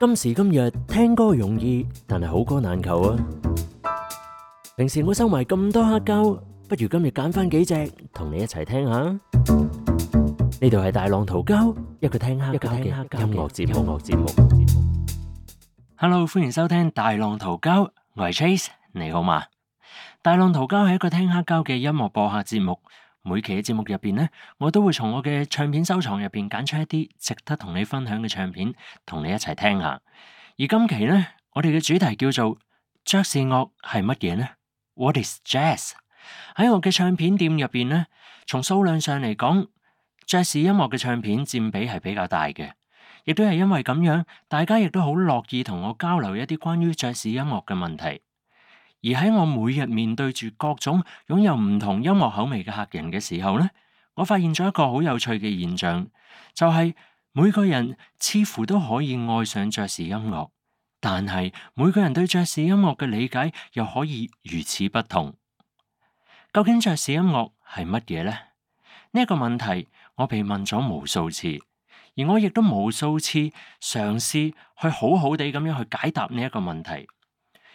今時今日聽歌容易，但係好歌難求啊！平時我收埋咁多黑膠，不如今日揀翻幾隻同你一齊聽下。呢度係大浪淘膠，一個聽黑膠嘅音樂節目。節目。Hello，歡迎收聽大浪淘膠，我係 Trace，你好嘛？大浪淘膠係一個聽黑膠嘅音樂播客節目。 每期嘅節目入邊呢，我都會從我嘅唱片收藏入邊揀出一啲值得同你分享嘅唱片，同你一齊聽下。而今期呢，我哋嘅主題叫做爵士樂係乜嘢呢？What is jazz？喺我嘅唱片店入邊呢，從數量上嚟講，爵士音樂嘅唱片佔比係比較大嘅，亦都係因為咁樣，大家亦都好樂意同我交流一啲關於爵士音樂嘅問題。 而喺我每日面對住各種擁有唔同音樂口味嘅客人嘅時候呢，我發現咗一個好有趣嘅現象，就係每個人似乎都可以愛上爵士音樂，但係每個人對爵士音樂嘅理解又可以如此不同。究竟爵士音樂係乜嘢呢？呢一個問題我被問咗無數次，而我亦都無數次嘗試去好好地咁樣去解答呢一個問題。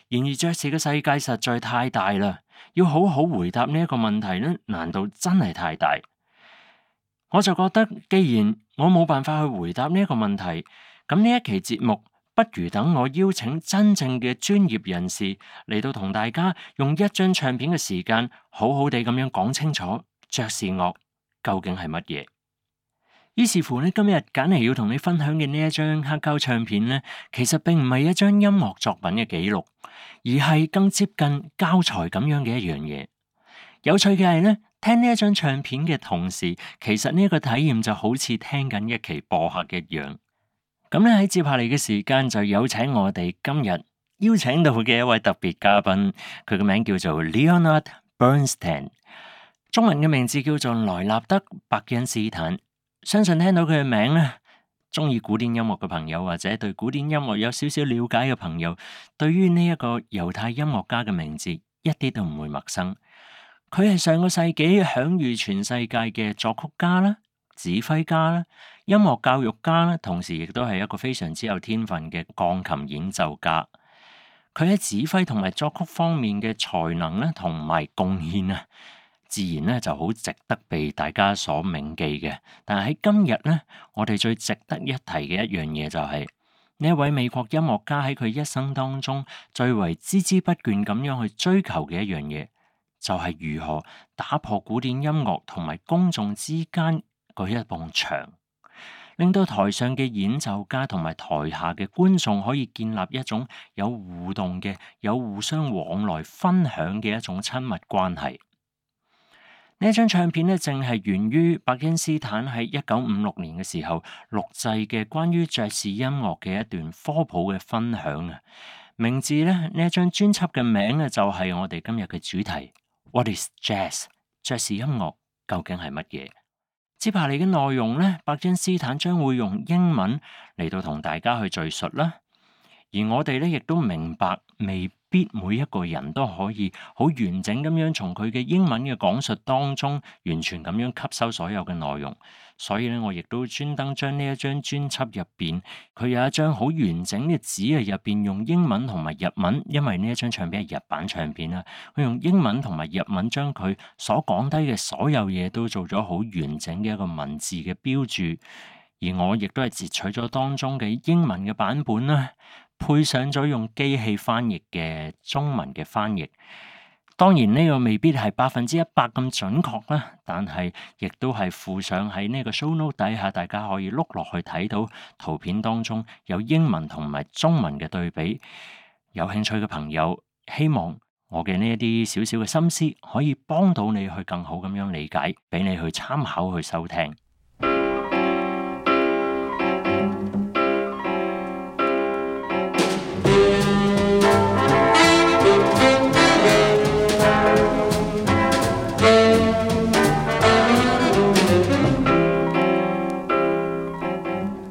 然而爵士嘅世界實在太大啦，要好好回答呢一個問題呢，難度真係太大。我就覺得，既然我冇辦法去回答呢一個問題，咁呢一期節目，不如等我邀請真正嘅專業人士嚟到同大家用一張唱片嘅時間，好好地咁樣講清楚爵士樂究竟係乜嘢。 於是乎呢，今日揀嚟要同你分享嘅呢一張黑膠唱片呢，其實並唔係一張音樂作品嘅記錄，而係更接近教材咁樣嘅一樣嘢。有趣嘅係呢，聽呢一張唱片嘅同時，其實呢一個體驗就好似聽緊一期播客一樣。咁咧喺接下嚟嘅時間，就有請我哋今日邀請到嘅一位特別嘉賓，佢嘅名叫做 Leonard Bernstein，中文嘅名字叫做萊納德·伯恩斯坦。 相信聽到佢嘅名咧，中意古典音樂嘅朋友或者對古典音樂有少少了解嘅朋友，對於呢一個猶太音樂家嘅名字一啲都唔會陌生。佢係上個世紀享譽全世界嘅作曲家啦、指揮家啦、音樂教育家啦，同時亦都係一個非常之有天分嘅鋼琴演奏家。佢喺指揮同埋作曲方面嘅才能咧，同埋貢獻啊！ 自然咧就好值得被大家所銘記嘅。但係喺今日咧，我哋最值得一提嘅一樣嘢就係呢一位美國音樂家喺佢一生當中最為孜孜不倦咁樣去追求嘅一樣嘢，就係如何打破古典音樂同埋公眾之間嗰一埲牆，令到台上嘅演奏家同埋台下嘅觀眾可以建立一種有互動嘅、有互相往來分享嘅一種親密關係。 呢張唱片咧，正係源於伯恩斯坦喺一九五六年嘅時候錄製嘅關於爵士音樂嘅一段科普嘅分享啊。名字咧，呢一張專輯嘅名咧，就係我哋今日嘅主題。What is jazz？爵士音樂究竟係乜嘢？接下嚟嘅內容咧，伯恩斯坦將會用英文嚟到同大家去敘述啦。 而我哋咧亦都明白未必每一個人都可以好完整咁樣從佢嘅英文嘅講述當中完全咁樣吸收所有嘅內容，所以咧我亦都專登將呢一張專輯入邊，佢有一張好完整嘅紙啊，入邊用英文同埋日文，因為呢一張唱片係日版唱片啦，佢用英文同埋日文將佢所講低嘅所有嘢都做咗好完整嘅一個文字嘅標注，而我亦都係截取咗當中嘅英文嘅版本啦。 配上咗用機器翻譯嘅中文嘅翻譯，當然呢個未必係百分之一百咁準確啦，但係亦都係附上喺呢個 show note 底下，大家可以碌落去睇到圖片當中有英文同埋中文嘅對比。有興趣嘅朋友，希望我嘅呢一啲少少嘅心思可以幫到你去更好咁樣理解，俾你去參考去收聽。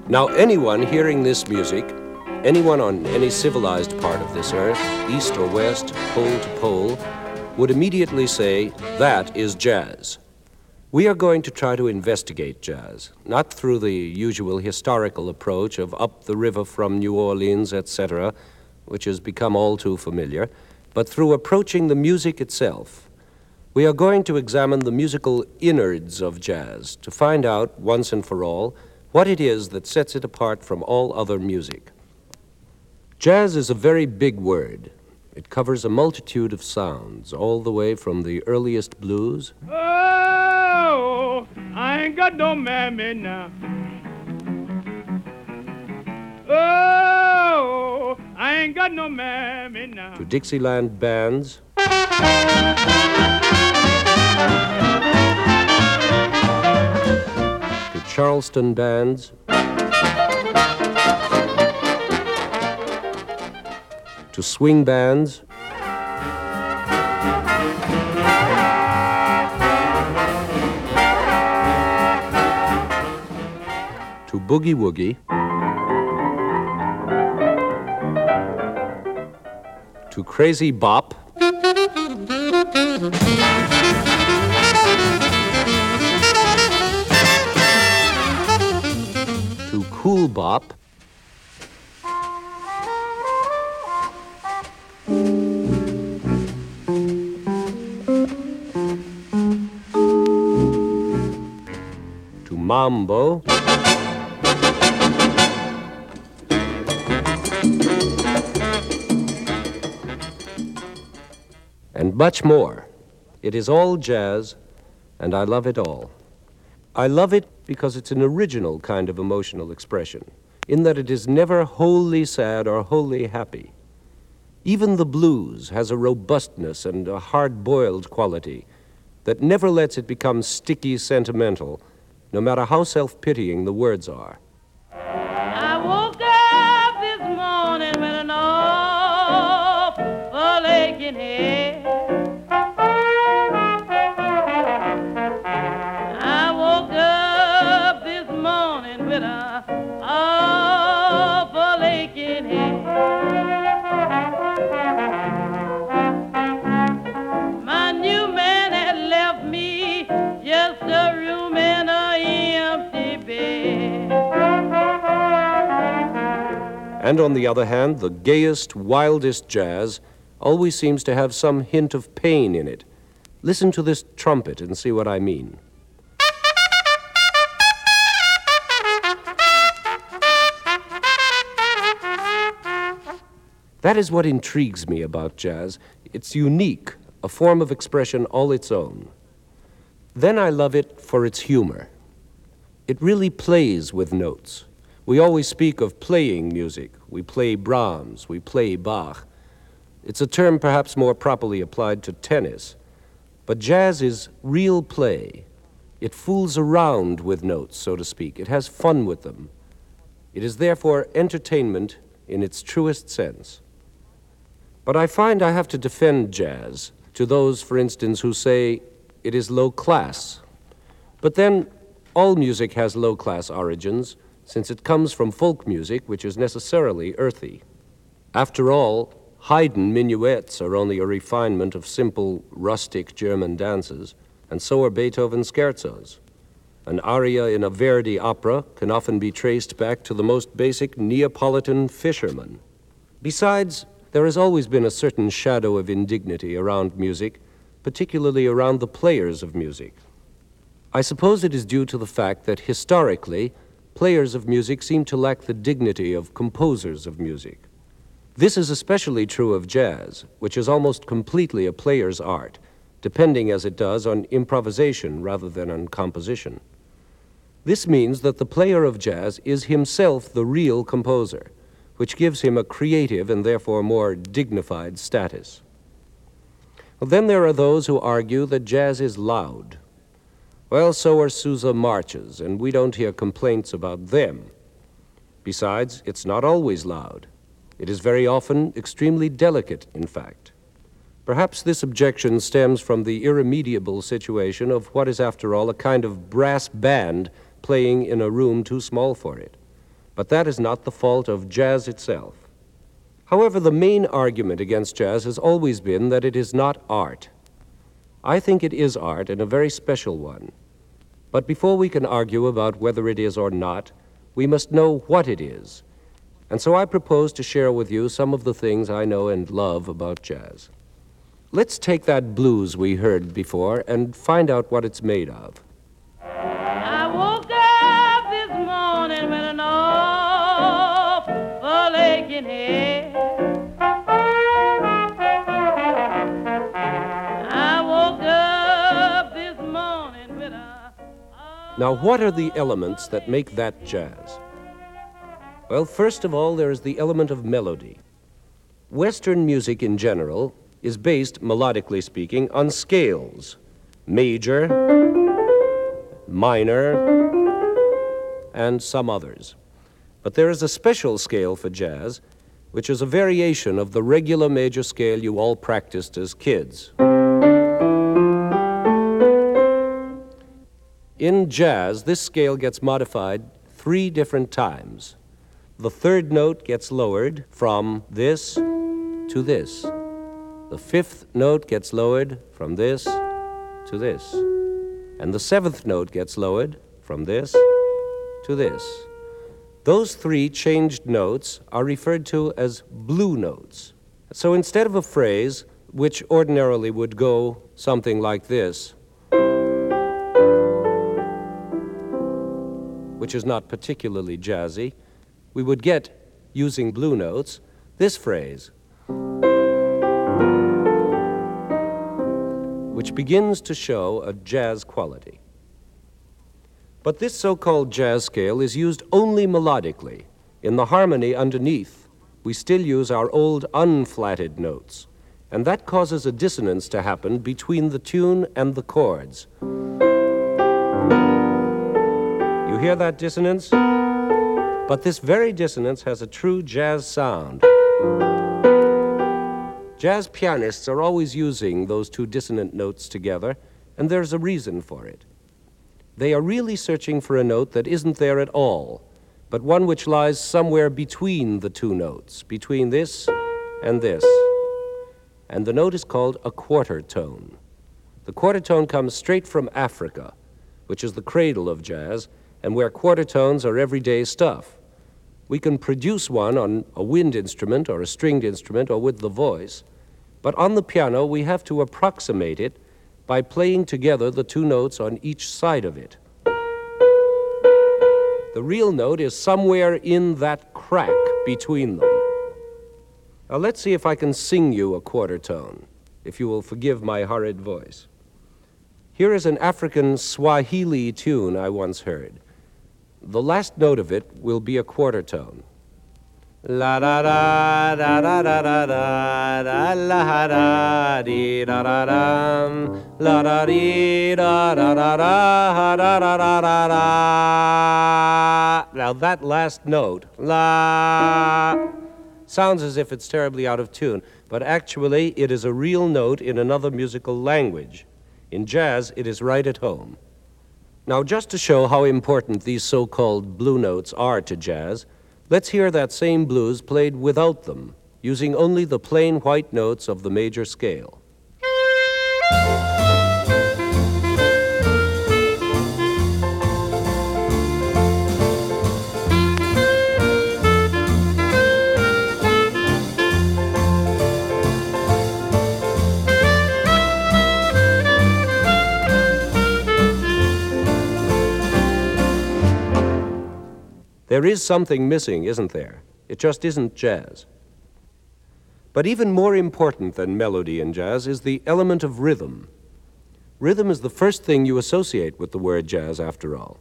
Now, anyone hearing this music, anyone on any civilized part of this earth, east or west, pole to pole, would immediately say, that is jazz. We are going to try to investigate jazz, not through the usual historical approach of up the river from New Orleans, etc., which has become all too familiar, but through approaching the music itself. We are going to examine the musical innards of jazz to find out, once and for all, what it is that sets it apart from all other music. Jazz is a very big word. It covers a multitude of sounds, all the way from the earliest blues Oh, I ain't got no mammy now. Oh, I ain't got no mammy now. to Dixieland bands Charleston bands to swing bands. To boogie woogie. To crazy bop bop to mambo and much more. It is all jazz, and I love it all. I love it because it's an original kind of emotional expression, in that it is never wholly sad or wholly happy. Even the blues has a robustness and a hard boiled quality that never lets it become sticky sentimental, no matter how self pitying the words are. And on the other hand, the gayest, wildest jazz always seems to have some hint of pain in it. Listen to this trumpet and see what I mean. That is what intrigues me about jazz. It's unique, a form of expression all its own. Then I love it for its humor. It really plays with notes. We always speak of playing music. We play Brahms, we play Bach. It's a term perhaps more properly applied to tennis. But jazz is real play. It fools around with notes, so to speak. It has fun with them. It is therefore entertainment in its truest sense. But I find I have to defend jazz to those, for instance, who say it is low class. But then, all music has low class origins, since it comes from folk music, which is necessarily earthy. After all, Haydn minuets are only a refinement of simple, rustic German dances, and so are Beethoven scherzos. An aria in a Verdi opera can often be traced back to the most basic Neapolitan fisherman. Besides, there has always been a certain shadow of indignity around music, particularly around the players of music. I suppose it is due to the fact that historically, players of music seem to lack the dignity of composers of music. This is especially true of jazz, which is almost completely a player's art, depending as it does on improvisation rather than on composition. This means that the player of jazz is himself the real composer, which gives him a creative and therefore more dignified status. Well, then there are those who argue that jazz is loud. Well, so are Sousa marches, and we don't hear complaints about them. Besides, it's not always loud. It is very often extremely delicate, in fact. Perhaps this objection stems from the irremediable situation of what is, after all, a kind of brass band playing in a room too small for it. But that is not the fault of jazz itself. However, the main argument against jazz has always been that it is not art. I think it is art, and a very special one. But before we can argue about whether it is or not, we must know what it is. And so I propose to share with you some of the things I know and love about jazz. Let's take that blues we heard before and find out what it's made of. Now, what are the elements that make that jazz? Well, first of all, there is the element of melody. Western music in general is based, melodically speaking, on scales major, minor, and some others. But there is a special scale for jazz, which is a variation of the regular major scale you all practiced as kids. In jazz, this scale gets modified three different times. The third note gets lowered from this to this. The fifth note gets lowered from this to this. And the seventh note gets lowered from this to this. Those three changed notes are referred to as blue notes. So instead of a phrase which ordinarily would go something like this, which is not particularly jazzy, we would get, using blue notes, this phrase, which begins to show a jazz quality. But this so called jazz scale is used only melodically. In the harmony underneath, we still use our old unflatted notes, and that causes a dissonance to happen between the tune and the chords. You hear that dissonance? But this very dissonance has a true jazz sound. Jazz pianists are always using those two dissonant notes together, and there's a reason for it. They are really searching for a note that isn't there at all, but one which lies somewhere between the two notes, between this and this. And the note is called a quarter tone. The quarter tone comes straight from Africa, which is the cradle of jazz, and where quarter tones are everyday stuff. We can produce one on a wind instrument or a stringed instrument or with the voice, but on the piano we have to approximate it by playing together the two notes on each side of it. The real note is somewhere in that crack between them. Now let's see if I can sing you a quarter tone, if you will forgive my horrid voice. Here is an African Swahili tune I once heard. The last note of it will be a quarter tone. La da da da da da da da da la da dee da da dum la da dee da da da da da da da da da. Now that last note, la, sounds as if it's terribly out of tune, but actually it is a real note in another musical language. In jazz, it is right at home. Now, just to show how important these so called blue notes are to jazz, let's hear that same blues played without them, using only the plain white notes of the major scale. There is something missing, isn't there? It just isn't jazz. But even more important than melody in jazz is the element of rhythm. Rhythm is the first thing you associate with the word jazz, after all.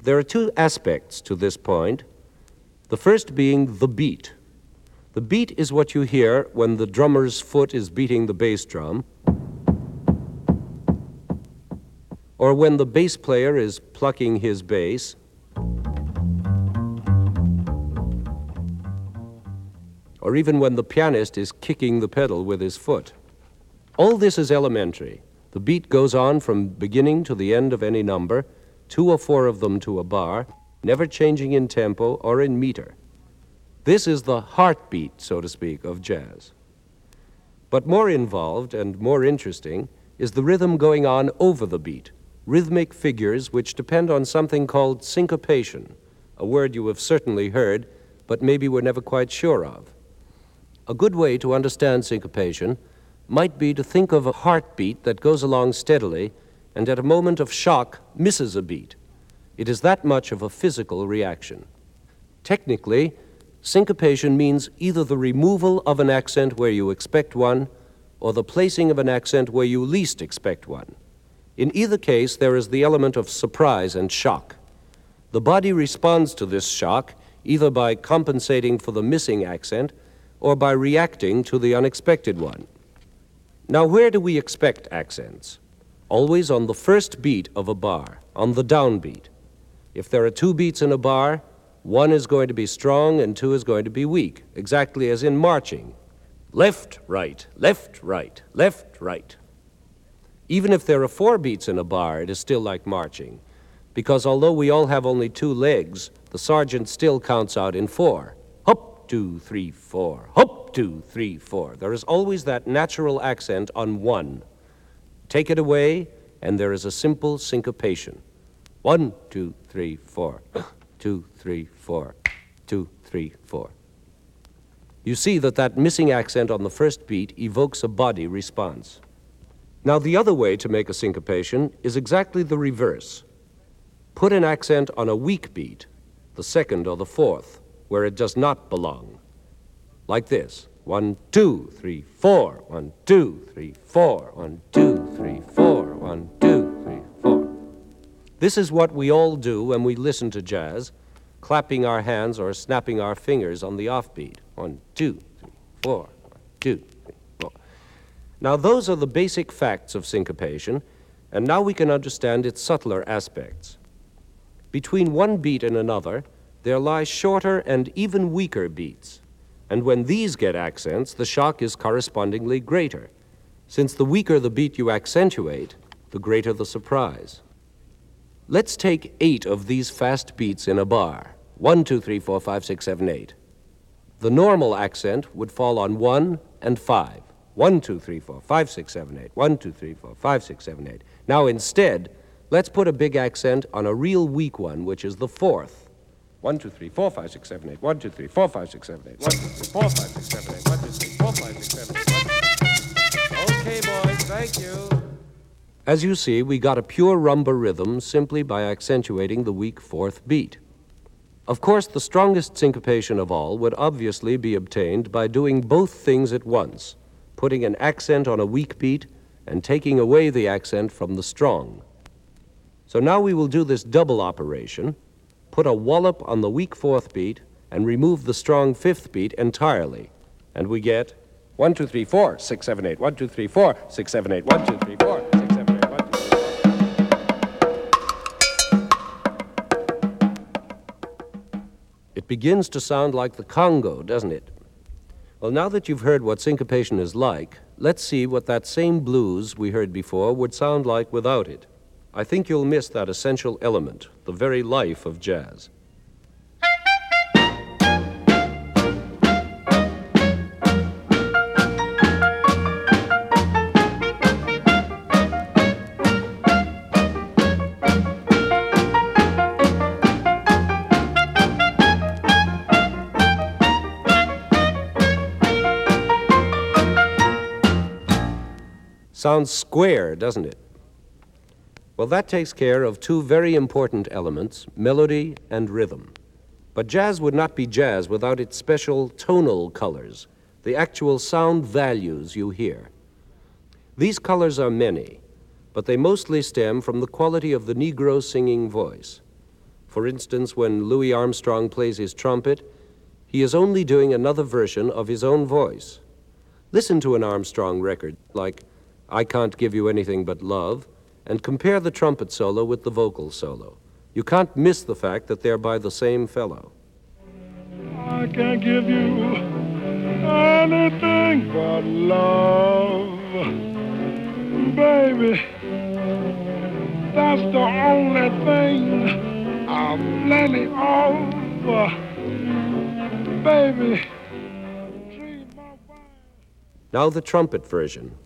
There are two aspects to this point. The first being the beat. The beat is what you hear when the drummer's foot is beating the bass drum, or when the bass player is plucking his bass, or even when the pianist is kicking the pedal with his foot. All this is elementary. The beat goes on from beginning to the end of any number, two or four of them to a bar, never changing in tempo or in meter. This is the heartbeat, so to speak, of jazz. But more involved and more interesting is the rhythm going on over the beat. rhythmic figures which depend on something called syncopation, a word you have certainly heard, but maybe were never quite sure of. A good way to understand syncopation might be to think of a heartbeat that goes along steadily and at a moment of shock misses a beat. It is that much of a physical reaction. Technically, syncopation means either the removal of an accent where you expect one or the placing of an accent where you least expect one. In either case, there is the element of surprise and shock. The body responds to this shock either by compensating for the missing accent or by reacting to the unexpected one. Now, where do we expect accents? Always on the first beat of a bar, on the downbeat. If there are two beats in a bar, one is going to be strong and two is going to be weak, exactly as in marching. Left, right, left, right, left, right. Even if there are four beats in a bar, it is still like marching, because although we all have only two legs, the sergeant still counts out in four. Two, three, four. Hop, two, three, four. There is always that natural accent on one. Take it away, and there is a simple syncopation. One, two, three, four. Two, three, four. Two, three, four. You see that that missing accent on the first beat evokes a body response. Now, the other way to make a syncopation is exactly the reverse. Put an accent on a weak beat, the second or the fourth, where it does not belong. Like this one, two, three, four. One, two, three, four. One, two, three, four. One, two, three, four. This is what we all do when we listen to jazz, clapping our hands or snapping our fingers on the offbeat. One, two, three, four. One, two, three, four. Now, those are the basic facts of syncopation, and now we can understand its subtler aspects. Between one beat and another, there lie shorter and even weaker beats, and when these get accents, the shock is correspondingly greater. Since the weaker the beat you accentuate, the greater the surprise. Let's take eight of these fast beats in a bar one, two, three, four, five, six, seven, eight. The normal accent would fall on one and five. One, two, three, four, five, six, seven, eight. One, two, three, four, five, six, seven, eight. Now instead, let's put a big accent on a real weak one, which is the fourth. One, two, three, four, five, six, seven, eight. One, two, three, four, five, six, seven, eight. One, two, three, four, five, six, seven, eight. One, two, three, four, five, six, seven, eight. Okay, boys, thank you. As you see, we got a pure rumba rhythm simply by accentuating the weak fourth beat. Of course, the strongest syncopation of all would obviously be obtained by doing both things at once, putting an accent on a weak beat and taking away the accent from the strong. So now we will do this double operation, put a wallop on the weak fourth beat, and remove the strong fifth beat entirely. And we get one, two, three, four, six, seven, eight. One, two, three, four, six, seven, eight. One, two, three, four, six, seven, eight. One, two, three, four. It begins to sound like the Congo, doesn't it? Well, now that you've heard what syncopation is like, let's see what that same blues we heard before would sound like without it. I think you'll miss that essential element, the very life of jazz. Sounds square, doesn't it? Well, that takes care of two very important elements melody and rhythm. But jazz would not be jazz without its special tonal colors, the actual sound values you hear. These colors are many, but they mostly stem from the quality of the Negro singing voice. For instance, when Louis Armstrong plays his trumpet, he is only doing another version of his own voice. Listen to an Armstrong record like I Can't Give You Anything But Love and compare the trumpet solo with the vocal solo. You can't miss the fact that they're by the same fellow. I can't give you anything but love, baby. That's the only thing I'm plenty of, baby. Treat my wife. Now the trumpet version.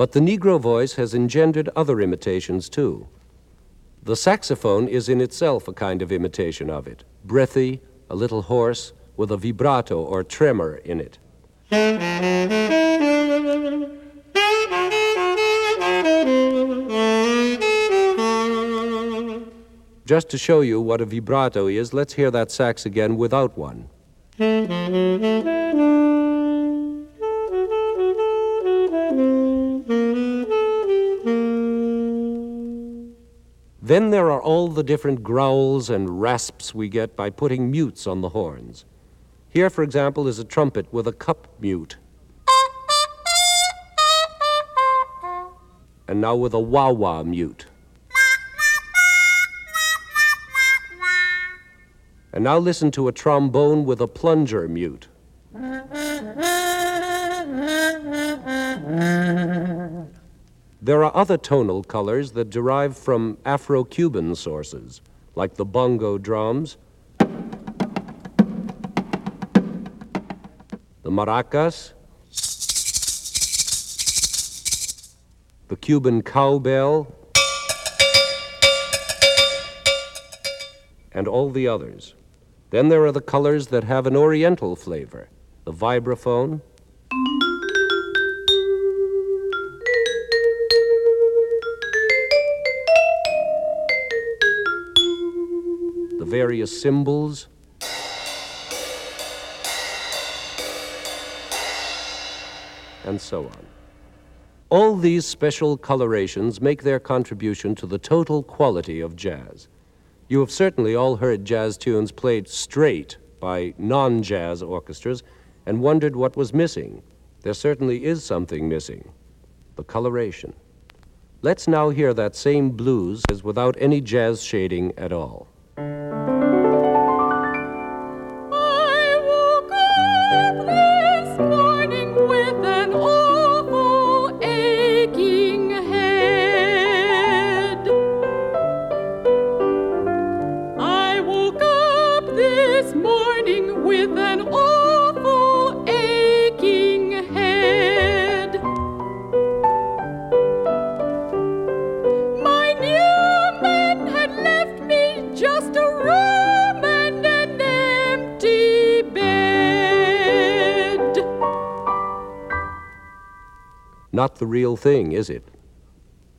But the Negro voice has engendered other imitations too. The saxophone is in itself a kind of imitation of it, breathy, a little hoarse, with a vibrato or tremor in it. Just to show you what a vibrato is, let's hear that sax again without one. Then there are all the different growls and rasps we get by putting mutes on the horns. Here, for example, is a trumpet with a cup mute. And now with a wah wah mute. And now listen to a trombone with a plunger mute. There are other tonal colors that derive from Afro Cuban sources, like the bongo drums, the maracas, the Cuban cowbell, and all the others. Then there are the colors that have an oriental flavor the vibraphone, various cymbals, and so on. All these special colorations make their contribution to the total quality of jazz. You have certainly all heard jazz tunes played straight by non jazz orchestras and wondered what was missing. There certainly is something missing the coloration. Let's now hear that same blues as without any jazz shading at all. I Not the real thing, is it?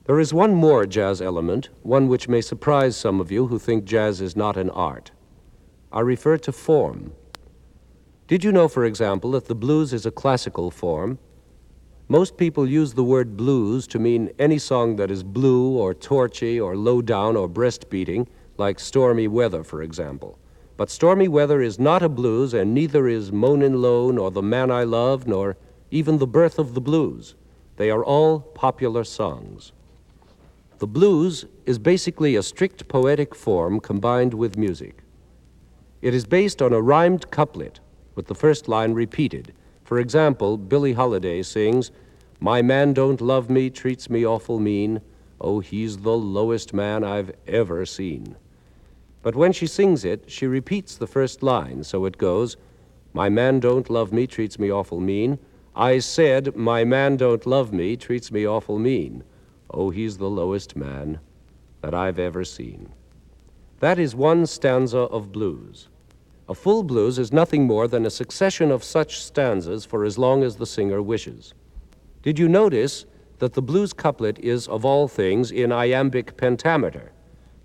There is one more jazz element, one which may surprise some of you who think jazz is not an art. I refer to form. Did you know, for example, that the blues is a classical form? Most people use the word blues to mean any song that is blue or torchy or low down or breast beating, like Stormy Weather, for example. But Stormy Weather is not a blues, and neither is Moanin' Low, nor The Man I Love, nor even The Birth of the Blues. They are all popular songs. The blues is basically a strict poetic form combined with music. It is based on a rhymed couplet with the first line repeated. For example, Billie Holiday sings, My man don't love me, treats me awful mean. Oh, he's the lowest man I've ever seen. But when she sings it, she repeats the first line, so it goes, My man don't love me, treats me awful mean. I said, My man don't love me, treats me awful mean. Oh, he's the lowest man that I've ever seen. That is one stanza of blues. A full blues is nothing more than a succession of such stanzas for as long as the singer wishes. Did you notice that the blues couplet is, of all things, in iambic pentameter?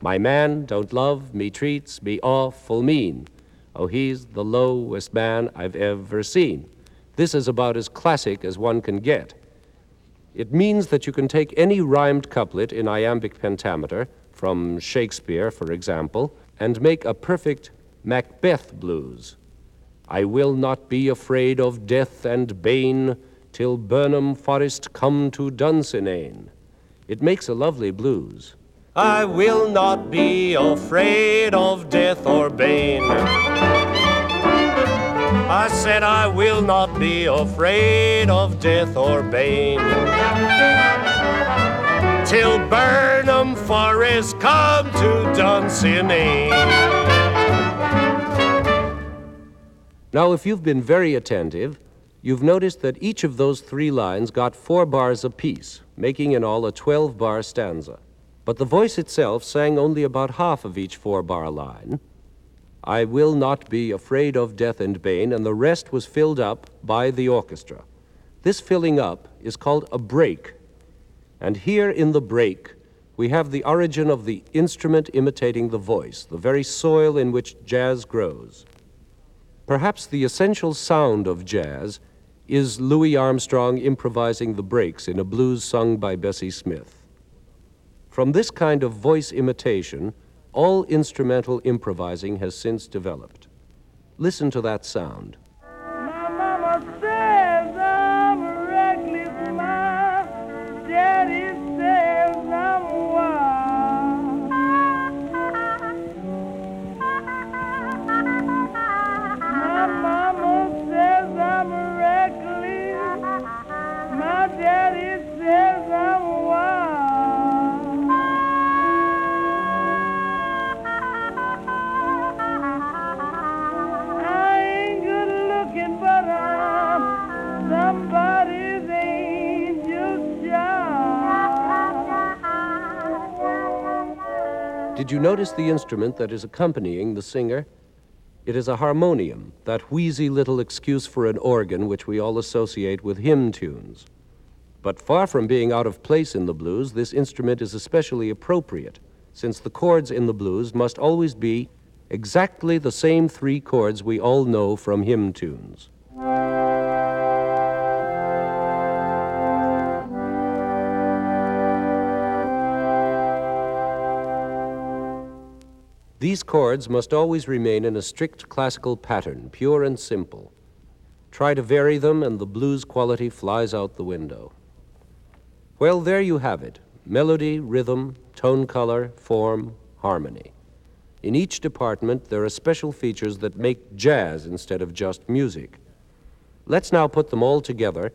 My man don't love me, treats me awful mean. Oh, he's the lowest man I've ever seen. This is about as classic as one can get. It means that you can take any rhymed couplet in iambic pentameter, from Shakespeare, for example, and make a perfect Macbeth blues. I will not be afraid of death and bane till Birnam Forest come to Dunsinane. It makes a lovely blues. I will not be afraid of death or bane. I said I will not be afraid of death or bane. Till Birnam Forest come to Dunsinane. Now, if you've been very attentive, you've noticed that each of those three lines got four bars apiece, making in all a 12 bar stanza. But the voice itself sang only about half of each four bar line. I will not be afraid of death and bane, and the rest was filled up by the orchestra. This filling up is called a break. And here in the break, we have the origin of the instrument imitating the voice, the very soil in which jazz grows. Perhaps the essential sound of jazz is Louis Armstrong improvising the breaks in a blues sung by Bessie Smith. From this kind of voice imitation, all instrumental improvising has since developed. Listen to that sound. Did you notice the instrument that is accompanying the singer? It is a harmonium, that wheezy little excuse for an organ which we all associate with hymn tunes. But far from being out of place in the blues, this instrument is especially appropriate, since the chords in the blues must always be exactly the same three chords we all know from hymn tunes. These chords must always remain in a strict classical pattern, pure and simple. Try to vary them, and the blues quality flies out the window. Well, there you have it melody, rhythm, tone color, form, harmony. In each department, there are special features that make jazz instead of just music. Let's now put them all together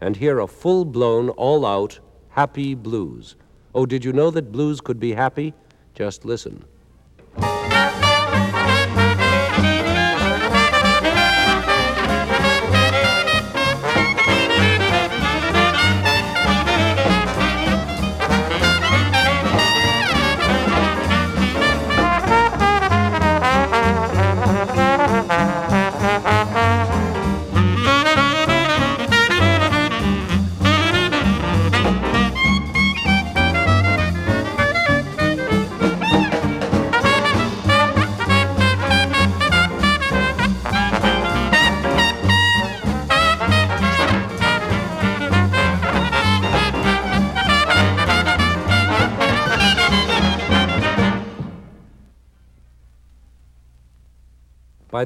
and hear a full blown, all out, happy blues. Oh, did you know that blues could be happy? Just listen.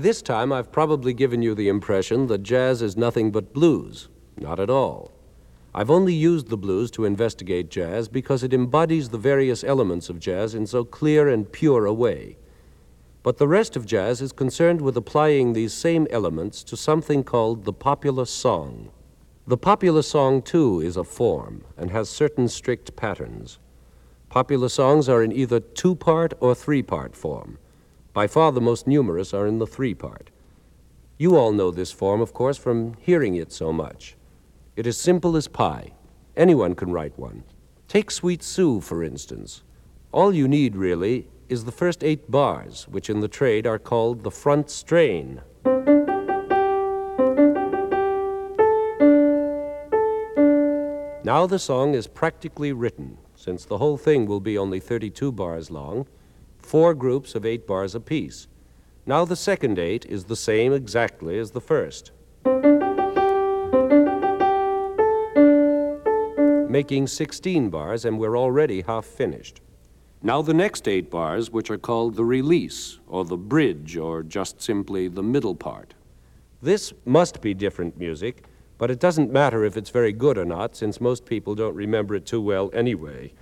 This time, I've probably given you the impression that jazz is nothing but blues. Not at all. I've only used the blues to investigate jazz because it embodies the various elements of jazz in so clear and pure a way. But the rest of jazz is concerned with applying these same elements to something called the popular song. The popular song, too, is a form and has certain strict patterns. Popular songs are in either two part or three part form. By far the most numerous are in the three part. You all know this form, of course, from hearing it so much. It is simple as pie. Anyone can write one. Take Sweet Sue, for instance. All you need, really, is the first eight bars, which in the trade are called the front strain. Now the song is practically written, since the whole thing will be only 32 bars long, four groups of eight bars apiece. Now the second eight is the same exactly as the first. Making 16 bars, and we're already half finished. Now the next eight bars, which are called the release, or the bridge, or just simply the middle part. This must be different music, but it doesn't matter if it's very good or not, since most people don't remember it too well anyway.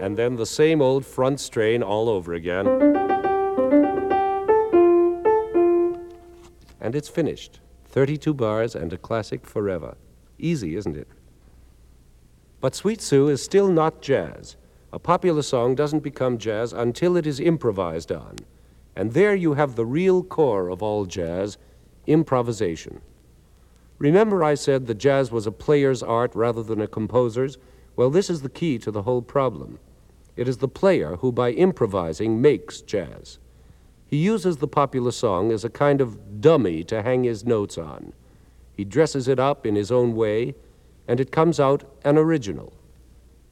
And then the same old front strain all over again. And it's finished. 32 bars and a classic forever. Easy, isn't it? But Sweet Sue is still not jazz. A popular song doesn't become jazz until it is improvised on. And there you have the real core of all jazz improvisation. Remember, I said that jazz was a player's art rather than a composer's? Well, this is the key to the whole problem. It is the player who, by improvising, makes jazz. He uses the popular song as a kind of dummy to hang his notes on. He dresses it up in his own way, and it comes out an original.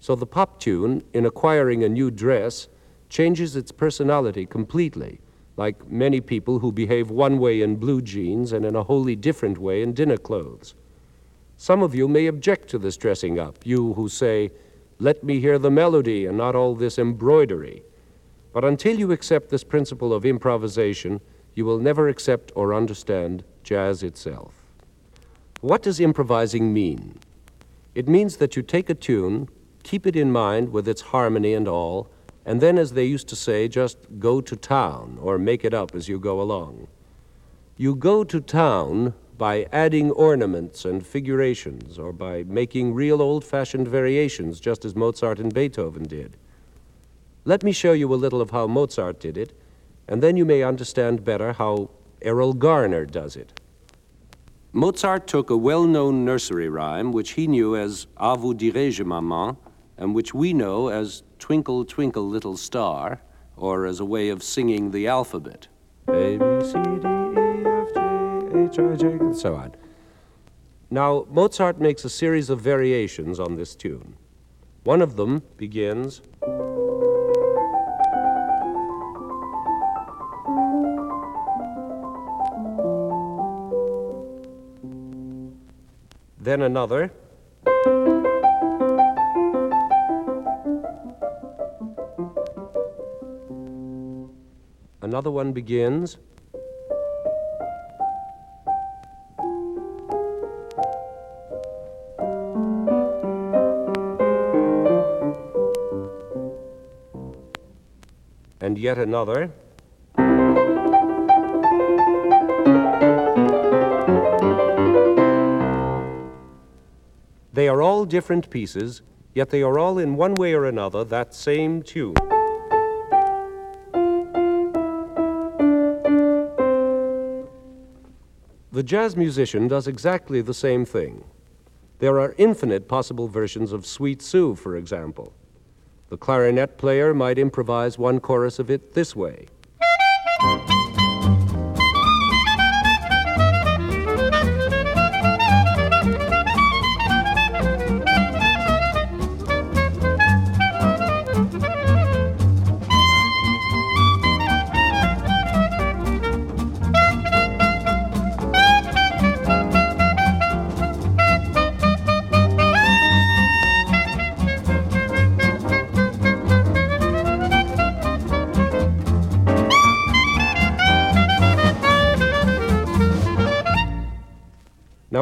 So the pop tune, in acquiring a new dress, changes its personality completely, like many people who behave one way in blue jeans and in a wholly different way in dinner clothes. Some of you may object to this dressing up, you who say, Let me hear the melody and not all this embroidery. But until you accept this principle of improvisation, you will never accept or understand jazz itself. What does improvising mean? It means that you take a tune, keep it in mind with its harmony and all, and then, as they used to say, just go to town or make it up as you go along. You go to town by adding ornaments and figurations or by making real old fashioned variations, just as Mozart and Beethoven did. Let me show you a little of how Mozart did it, and then you may understand better how Erroll Garner does it. Mozart took a well known nursery rhyme, which he knew as A vous dirai-je, maman, and which we know as Twinkle, Twinkle, Little Star, or as a way of singing the alphabet. A, B, C, D, E, F, G, H, I, J, and so on. Now, Mozart makes a series of variations on this tune. One of them begins. Then another. Another one begins. Yet another. They are all different pieces, yet they are all in one way or another that same tune. The jazz musician does exactly the same thing. There are infinite possible versions of Sweet Sue, for example. The clarinet player might improvise one chorus of it this way.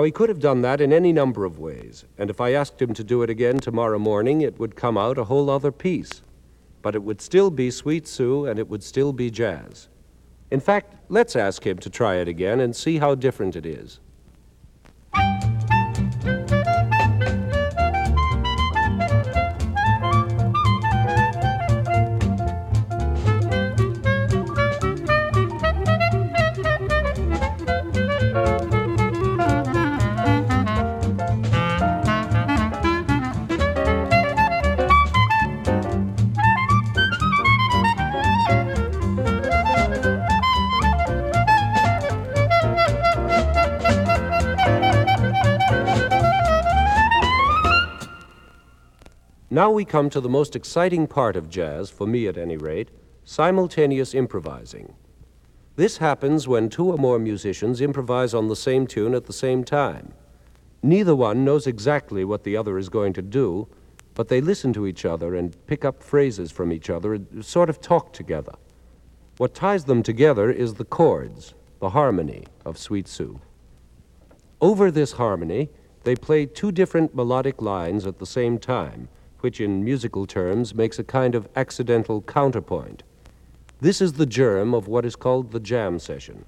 He could have done that in any number of ways, and if I asked him to do it again tomorrow morning, it would come out a whole other piece. But it would still be Sweet Sue, and it would still be jazz. In fact, let's ask him to try it again and see how different it is. Now we come to the most exciting part of jazz, for me at any rate simultaneous improvising. This happens when two or more musicians improvise on the same tune at the same time. Neither one knows exactly what the other is going to do, but they listen to each other and pick up phrases from each other and sort of talk together. What ties them together is the chords, the harmony of Sweet Sue. Over this harmony, they play two different melodic lines at the same time, which in musical terms makes a kind of accidental counterpoint. This is the germ of what is called the jam session.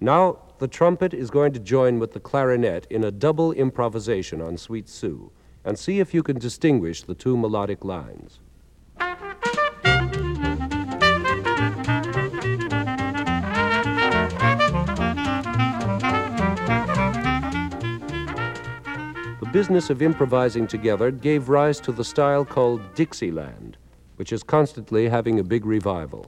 Now, the trumpet is going to join with the clarinet in a double improvisation on Sweet Sue, and see if you can distinguish the two melodic lines. Business of improvising together gave rise to the style called Dixieland, which is constantly having a big revival.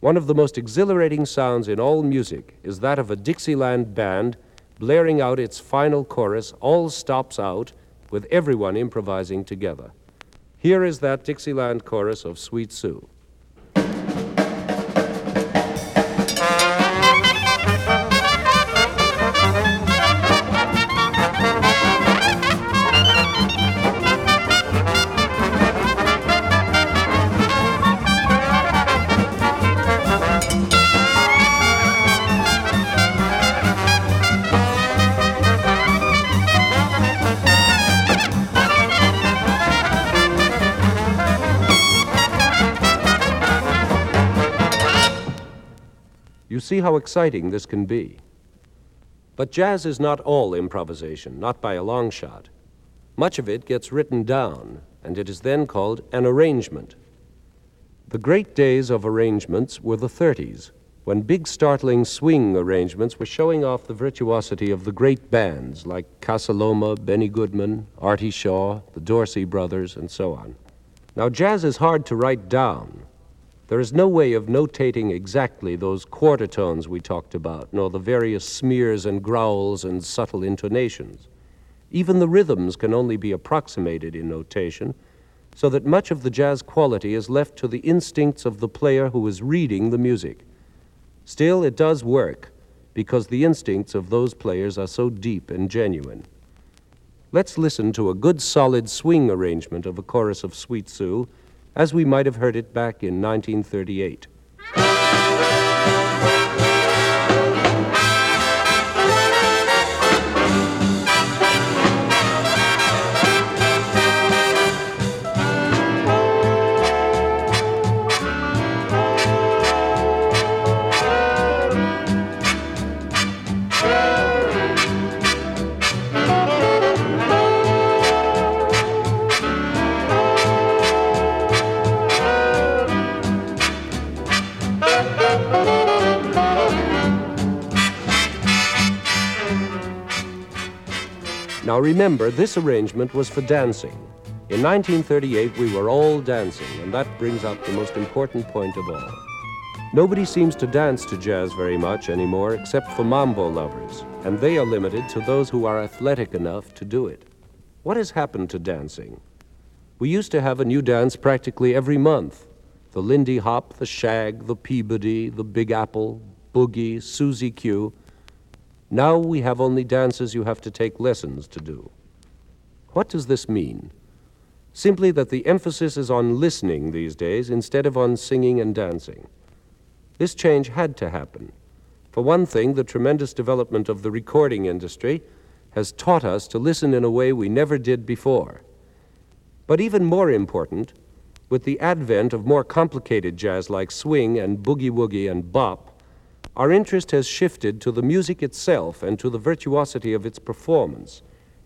One of the most exhilarating sounds in all music is that of a Dixieland band blaring out its final chorus, All Stops Out, with everyone improvising together. Here is that Dixieland chorus of Sweet Sue. See how exciting this can be. But jazz is not all improvisation, not by a long shot. Much of it gets written down, and it is then called an arrangement. The great days of arrangements were the 30s, when big startling swing arrangements were showing off the virtuosity of the great bands like Casa Loma, Benny Goodman, Artie Shaw, the Dorsey brothers, and so on. Now, jazz is hard to write down. There is no way of notating exactly those quarter tones we talked about, nor the various smears and growls and subtle intonations. Even the rhythms can only be approximated in notation, so that much of the jazz quality is left to the instincts of the player who is reading the music. Still, it does work because the instincts of those players are so deep and genuine. Let's listen to a good solid swing arrangement of a chorus of Sweet Sue as we might have heard it back in 1938. Now remember, this arrangement was for dancing. In 1938, we were all dancing, and that brings up the most important point of all. Nobody seems to dance to jazz very much anymore except for mambo lovers, and they are limited to those who are athletic enough to do it. What has happened to dancing? We used to have a new dance practically every month the Lindy Hop, the Shag, the Peabody, the Big Apple, Boogie, Susie Q. Now we have only dances you have to take lessons to do. What does this mean? Simply that the emphasis is on listening these days instead of on singing and dancing. This change had to happen. For one thing, the tremendous development of the recording industry has taught us to listen in a way we never did before. But even more important, with the advent of more complicated jazz like swing and boogie woogie and bop, our interest has shifted to the music itself and to the virtuosity of its performance.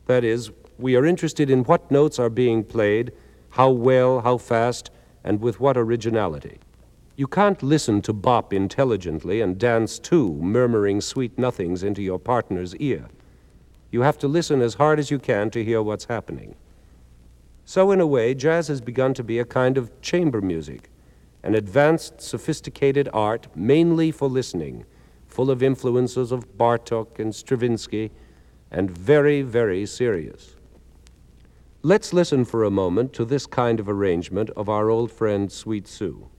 That is, we are interested in what notes are being played, how well, how fast, and with what originality. You can't listen to bop intelligently and dance too, murmuring sweet nothings into your partner's ear. You have to listen as hard as you can to hear what's happening. So, in a way, jazz has begun to be a kind of chamber music, an advanced, sophisticated art mainly for listening, full of influences of Bartok and Stravinsky, and very, very serious. Let's listen for a moment to this kind of arrangement of our old friend Sweet Sue.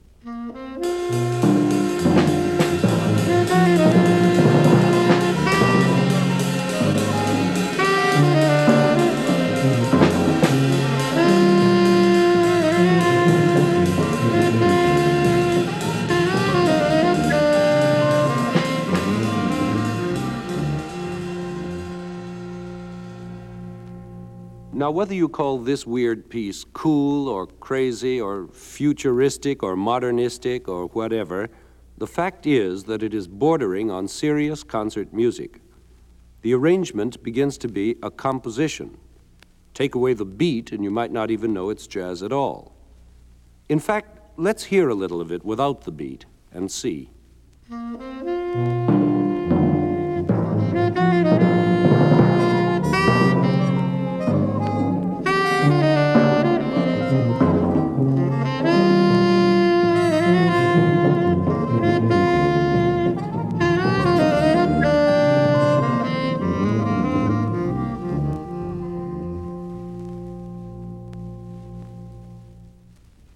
Now, whether you call this weird piece cool or crazy or futuristic or modernistic or whatever, the fact is that it is bordering on serious concert music. The arrangement begins to be a composition. Take away the beat, and you might not even know it's jazz at all. In fact, let's hear a little of it without the beat and see.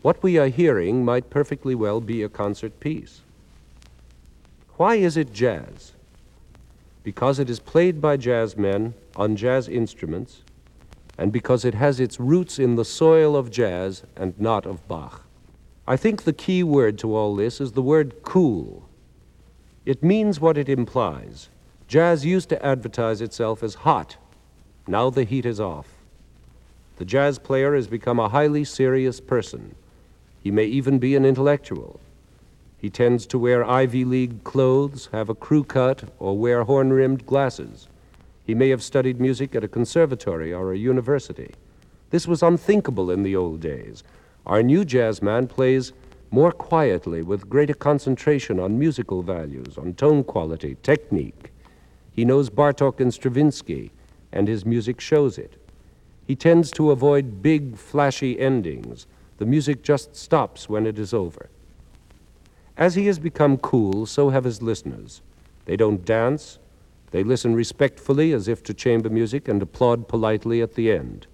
What we are hearing might perfectly well be a concert piece. Why is it jazz? Because it is played by jazz men on jazz instruments, and because it has its roots in the soil of jazz and not of Bach. I think the key word to all this is the word cool. It means what it implies. Jazz used to advertise itself as hot. Now the heat is off. The jazz player has become a highly serious person. He may even be an intellectual. He tends to wear Ivy League clothes, have a crew cut, or wear horn rimmed glasses. He may have studied music at a conservatory or a university. This was unthinkable in the old days. Our new jazz man plays more quietly with greater concentration on musical values, on tone quality, technique. He knows Bartok and Stravinsky, and his music shows it. He tends to avoid big, flashy endings. The music just stops when it is over. As he has become cool, so have his listeners. They don't dance. They listen respectfully as if to chamber music and applaud politely at the end.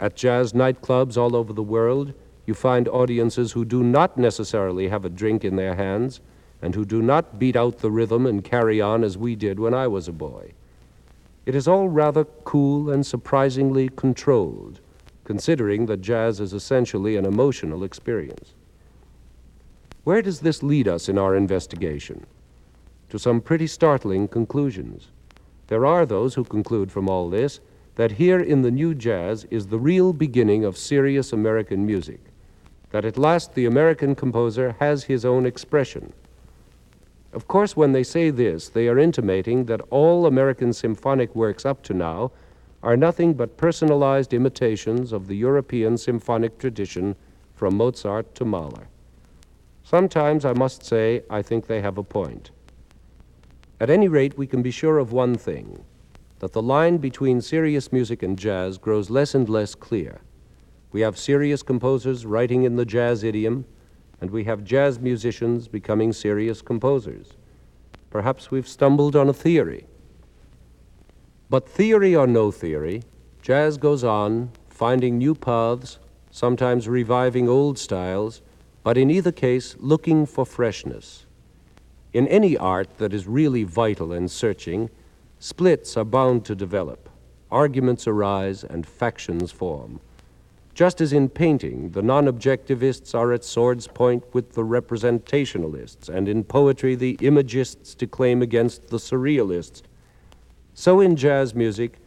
At jazz nightclubs all over the world, you find audiences who do not necessarily have a drink in their hands and who do not beat out the rhythm and carry on as we did when I was a boy. It is all rather cool and surprisingly controlled, considering that jazz is essentially an emotional experience. Where does this lead us in our investigation? To some pretty startling conclusions. There are those who conclude from all this that here in the new jazz is the real beginning of serious American music, that at last the American composer has his own expression. Of course, when they say this, they are intimating that all American symphonic works up to now are nothing but personalized imitations of the European symphonic tradition from Mozart to Mahler. Sometimes, I must say, I think they have a point. At any rate, we can be sure of one thing that the line between serious music and jazz grows less and less clear. We have serious composers writing in the jazz idiom, and we have jazz musicians becoming serious composers. Perhaps we've stumbled on a theory. But theory or no theory, jazz goes on, finding new paths, sometimes reviving old styles, but in either case, looking for freshness. In any art that is really vital and searching, splits are bound to develop, arguments arise, and factions form. Just as in painting, the non objectivists are at sword's point with the representationalists, and in poetry, the imagists declaim against the surrealists. So in jazz music,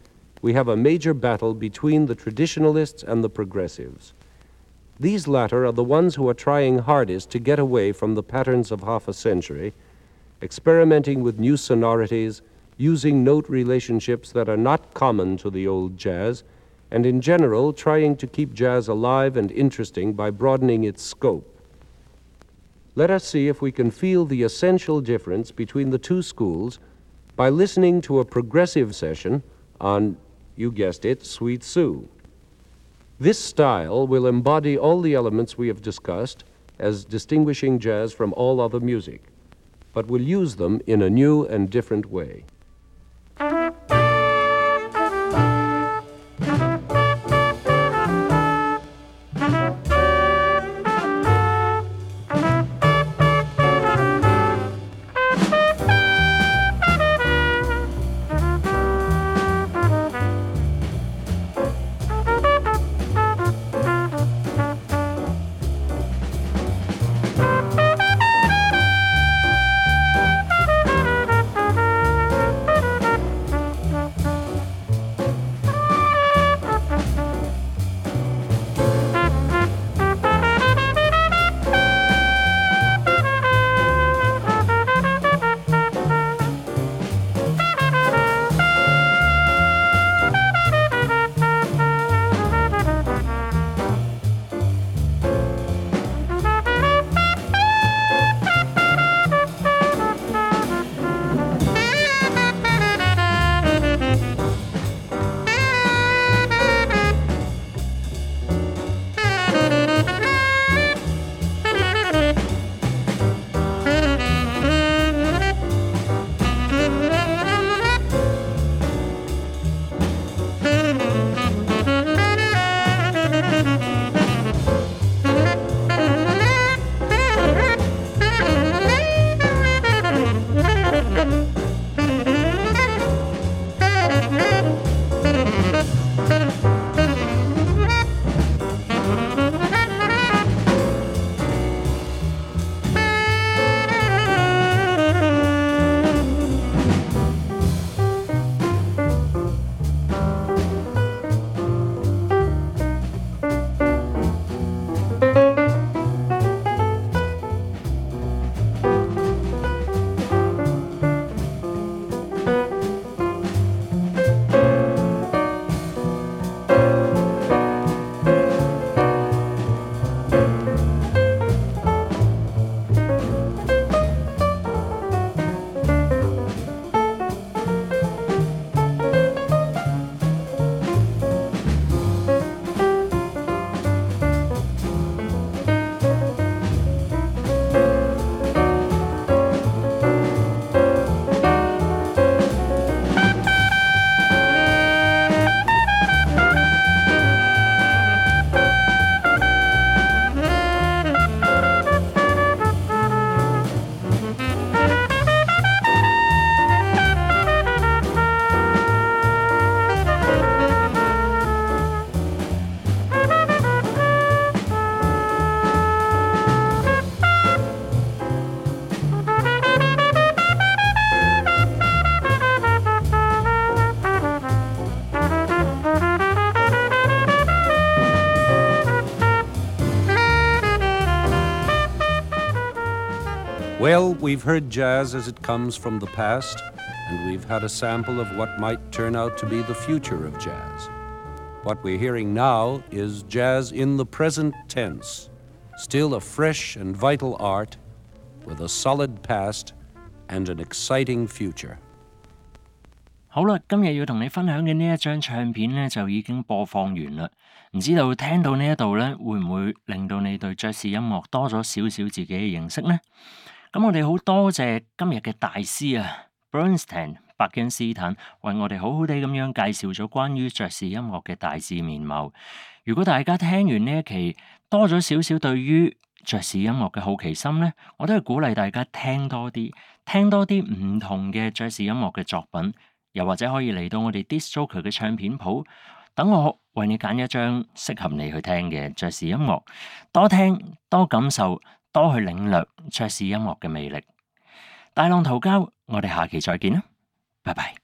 we have a major battle between the traditionalists and the progressives. These latter are the ones who are trying hardest to get away from the patterns of half a century, experimenting with new sonorities, using note relationships that are not common to the old jazz, and in general trying to keep jazz alive and interesting by broadening its scope. Let us see if we can feel the essential difference between the two schools by listening to a progressive session on, you guessed it, Sweet Sue. This style will embody all the elements we have discussed as distinguishing jazz from all other music, but will use them in a new and different way. we've heard jazz as it comes from the past, and we've had a sample of what might turn out to be the future of jazz. What we're hearing now is jazz in the present tense, still a fresh and vital art with a solid past and an exciting future. 好啦，今日要同你分享嘅呢一张唱片呢，就已经播放完啦。唔知道听到呢一度呢，会唔会令到你对爵士音乐多咗少少自己嘅认识呢？ 咁我哋好多謝今日嘅大師啊，Bernstein 伯恩斯坦為我哋好好地咁樣介紹咗關於爵士音樂嘅大致面貌。如果大家聽完呢一期多咗少少對於爵士音樂嘅好奇心呢，我都係鼓勵大家聽多啲，聽多啲唔同嘅爵士音樂嘅作品。又或者可以嚟到我哋 Disc Joker 嘅唱片鋪，等我為你揀一張適合你去聽嘅爵士音樂，多聽多感受， 多去領略爵士音樂嘅魅力。大浪淘膠，我哋下期再見啦，拜拜。